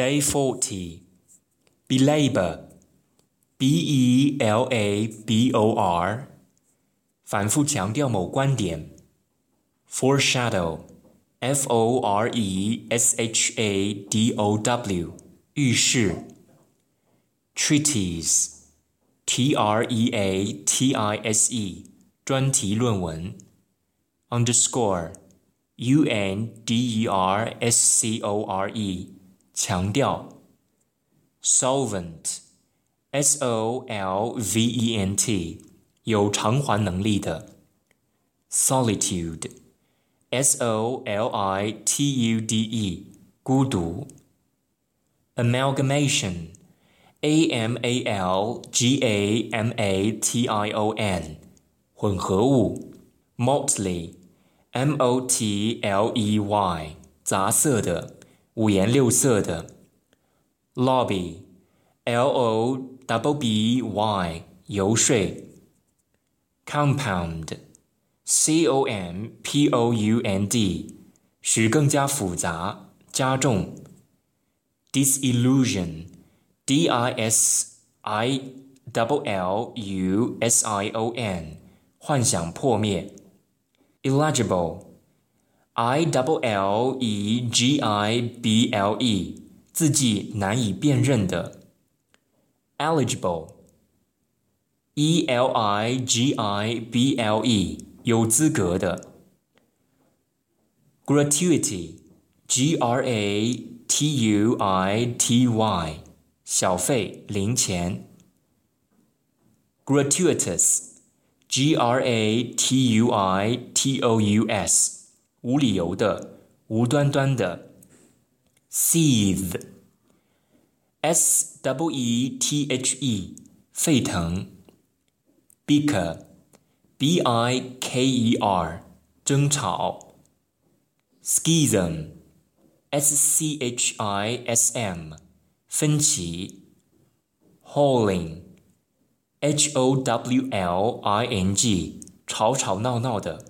Day 40. Belabor. B E L A B O R. 反复强调某观点。Foreshadow. F O R E S H A D Treaties. E A T I S E. Underscore, R S C O R E. 强调，solvent，s o l v e n t 有偿还能力的，solitude，s o l i t u d e 孤独，amalgamation，a m a l g a m a t i o n 混合物 m o t l y m o t l e y 杂色的。五颜六色的。lobby，l o w b y，游说。compound，c o m p o u n d，使更加复杂、加重。disillusion，d i s i double l u s i o n，幻想破灭。illegible。I w l e l e g i b l e 字迹难以辨认的。Eligible e l i g i b l e 有资格的。Gratuity g r a t u i t y 小费零钱。Gratuitous g r a t u i t o u s 无理由的、无端端的，seethe, s w e t h e 沸腾；bicker, b i k e r 争吵；schism, s c h i s m 分歧；howling, h o w l i n g 吵吵闹闹的。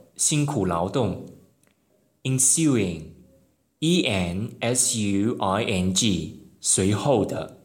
辛苦劳动，ensuing，e n s u i n g，随后的。